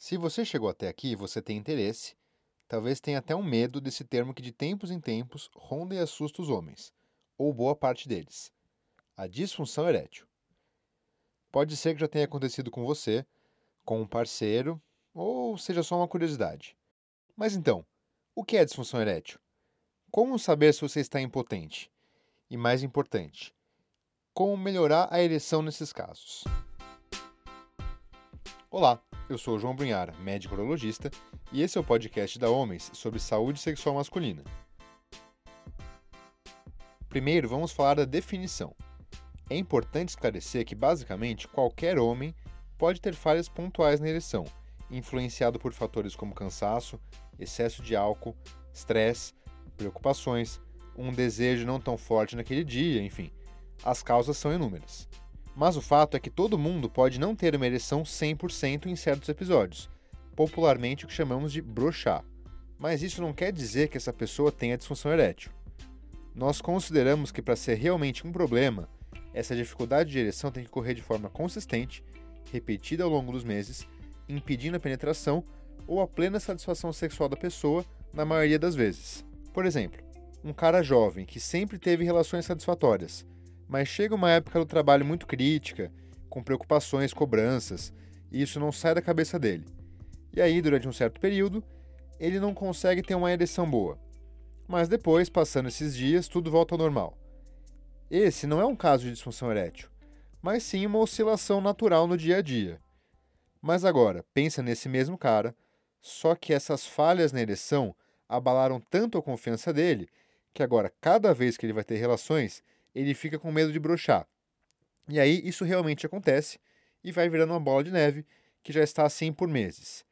Se você chegou até aqui e você tem interesse, talvez tenha até um medo desse termo que de tempos em tempos ronda e assusta os homens, ou boa parte deles: a disfunção erétil. Pode ser que já tenha acontecido com você, com um parceiro, ou seja só uma curiosidade. Mas então, o que é disfunção erétil? Como saber se você está impotente? E mais importante, como melhorar a ereção nesses casos? Olá, eu sou o João Brunhara, médico urologista, e esse é o podcast da Homens sobre saúde sexual masculina. Primeiro, vamos falar da definição. É importante esclarecer que, basicamente, qualquer homem pode ter falhas pontuais na ereção, influenciado por fatores como cansaço, excesso de álcool, estresse, preocupações, um desejo não tão forte naquele dia, enfim. As causas são inúmeras. Mas o fato é que todo mundo pode não ter uma ereção 100% em certos episódios, popularmente o que chamamos de brochar. Mas isso não quer dizer que essa pessoa tenha disfunção erétil. Nós consideramos que para ser realmente um problema, essa dificuldade de ereção tem que ocorrer de forma consistente, repetida ao longo dos meses, impedindo a penetração ou a plena satisfação sexual da pessoa na maioria das vezes. Por exemplo, um cara jovem que sempre teve relações satisfatórias, mas chega uma época do trabalho muito crítica, com preocupações, cobranças, e isso não sai da cabeça dele. E aí, durante um certo período, ele não consegue ter uma ereção boa. Mas depois, passando esses dias, tudo volta ao normal. Esse não é um caso de disfunção erétil, mas sim uma oscilação natural no dia a dia. Mas agora, pensa nesse mesmo cara, só que essas falhas na ereção abalaram tanto a confiança dele que agora, cada vez que ele vai ter relações, ele fica com medo de brochar. E aí isso realmente acontece e vai virando uma bola de neve que já está assim por meses.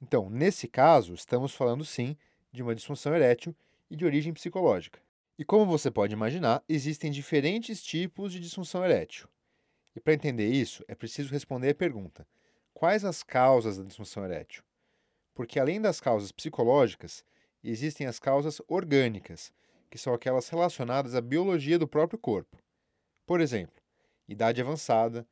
Então, nesse caso, estamos falando sim de uma disfunção erétil e de origem psicológica. E como você pode imaginar, existem diferentes tipos de disfunção erétil. E para entender isso, é preciso responder a pergunta: quais as causas da disfunção erétil? Porque além das causas psicológicas, existem as causas orgânicas, que são aquelas relacionadas à biologia do próprio corpo. Por exemplo, idade avançada,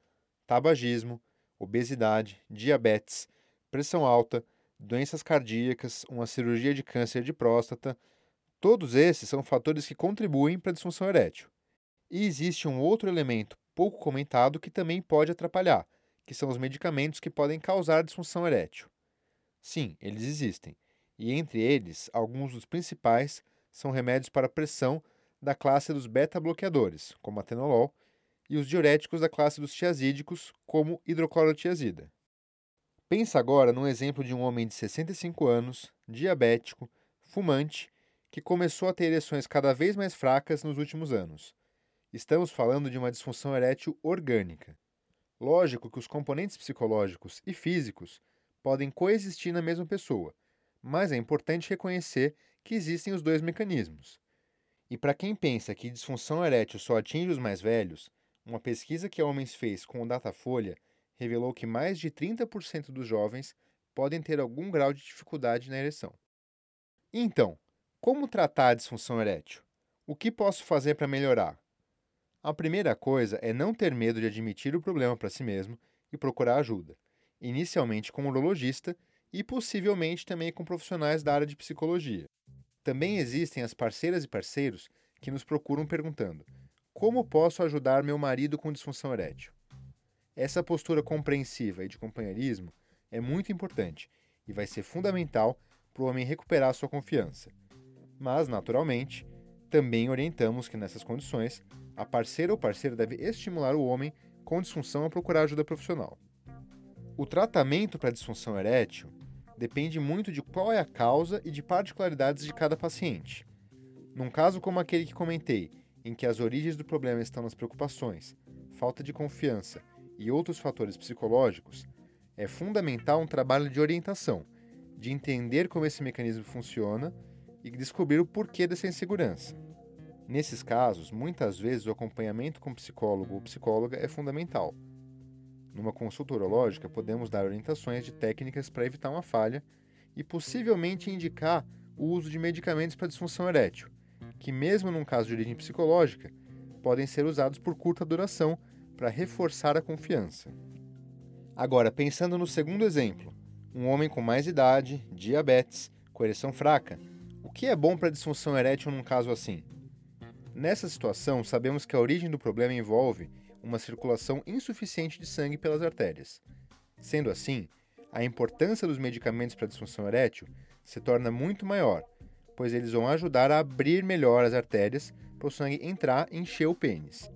tabagismo, obesidade, diabetes, pressão alta, doenças cardíacas, uma cirurgia de câncer de próstata, todos esses são fatores que contribuem para a disfunção erétil. E existe um outro elemento pouco comentado que também pode atrapalhar, que são os medicamentos que podem causar disfunção erétil. Sim, eles existem, e entre eles, alguns dos principais são remédios para pressão da classe dos beta-bloqueadores, como atenolol, e os diuréticos da classe dos tiazídicos, como hidroclorotiazida. Pensa agora num exemplo de um homem de 65 anos, diabético, fumante, que começou a ter ereções cada vez mais fracas nos últimos anos. Estamos falando de uma disfunção erétil orgânica. Lógico que os componentes psicológicos e físicos podem coexistir na mesma pessoa, mas é importante reconhecer que existem os dois mecanismos. E para quem pensa que disfunção erétil só atinge os mais velhos, uma pesquisa que a Homens fez com o Datafolha revelou que mais de 30% dos jovens podem ter algum grau de dificuldade na ereção. Então, como tratar a disfunção erétil? O que posso fazer para melhorar? A primeira coisa é não ter medo de admitir o problema para si mesmo e procurar ajuda, inicialmente com um urologista e possivelmente também com profissionais da área de psicologia. Também existem as parceiras e parceiros que nos procuram perguntando: como posso ajudar meu marido com disfunção erétil? Essa postura compreensiva e de companheirismo é muito importante e vai ser fundamental para o homem recuperar sua confiança. Mas, naturalmente, também orientamos que nessas condições, a parceira ou parceiro deve estimular o homem com disfunção a procurar ajuda profissional. O tratamento para disfunção erétil depende muito de qual é a causa e de particularidades de cada paciente. Num caso como aquele que comentei, em que as origens do problema estão nas preocupações, falta de confiança e outros fatores psicológicos, é fundamental um trabalho de orientação, de entender como esse mecanismo funciona e descobrir o porquê dessa insegurança. Nesses casos, muitas vezes o acompanhamento com psicólogo ou psicóloga é fundamental numa consulta urológica, podemos dar orientações de técnicas para evitar uma falha e possivelmente indicar o uso de medicamentos para disfunção erétil, que, mesmo num caso de origem psicológica, podem ser usados por curta duração para reforçar a confiança. Agora, pensando no segundo exemplo, um homem com mais idade, diabetes, com ereção fraca. O que é bom para disfunção erétil num caso assim? Nessa situação, sabemos que a origem do problema envolve uma circulação insuficiente de sangue pelas artérias. Sendo assim, a importância dos medicamentos para a disfunção erétil se torna muito maior, pois eles vão ajudar a abrir melhor as artérias para o sangue entrar e encher o pênis.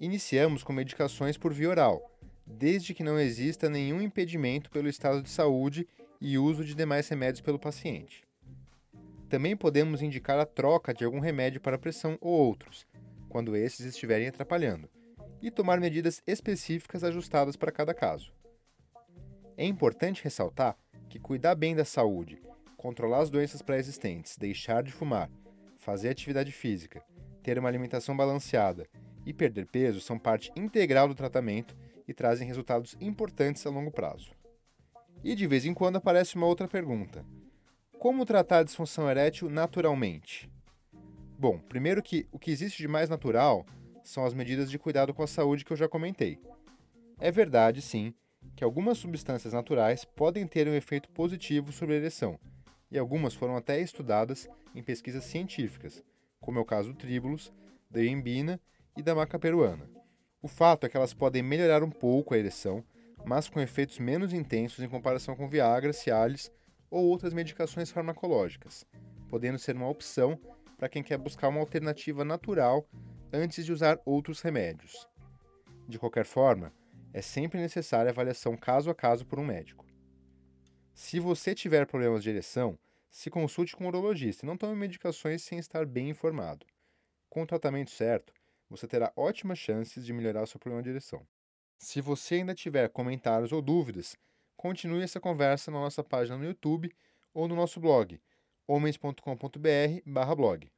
Iniciamos com medicações por via oral, desde que não exista nenhum impedimento pelo estado de saúde e uso de demais remédios pelo paciente. Também podemos indicar a troca de algum remédio para pressão ou outros, quando esses estiverem atrapalhando, e tomar medidas específicas ajustadas para cada caso. É importante ressaltar que cuidar bem da saúde, controlar as doenças pré-existentes, deixar de fumar, fazer atividade física, ter uma alimentação balanceada e perder peso são parte integral do tratamento e trazem resultados importantes a longo prazo. E de vez em quando aparece uma outra pergunta: como tratar a disfunção erétil naturalmente? Bom, primeiro que o que existe de mais natural são as medidas de cuidado com a saúde que eu já comentei. É verdade, sim, que algumas substâncias naturais podem ter um efeito positivo sobre a ereção, e algumas foram até estudadas em pesquisas científicas, como é o caso do tríbulos, da iembina e da maca peruana. O fato é que elas podem melhorar um pouco a ereção, mas com efeitos menos intensos em comparação com Viagra, Cialis ou outras medicações farmacológicas, podendo ser uma opção para quem quer buscar uma alternativa natural antes de usar outros remédios. De qualquer forma, é sempre necessária avaliação caso a caso por um médico. Se você tiver problemas de ereção, se consulte com um urologista e não tome medicações sem estar bem informado. Com o tratamento certo, você terá ótimas chances de melhorar seu problema de ereção. Se você ainda tiver comentários ou dúvidas, continue essa conversa na nossa página no YouTube ou no nosso blog homens.com.br/blog.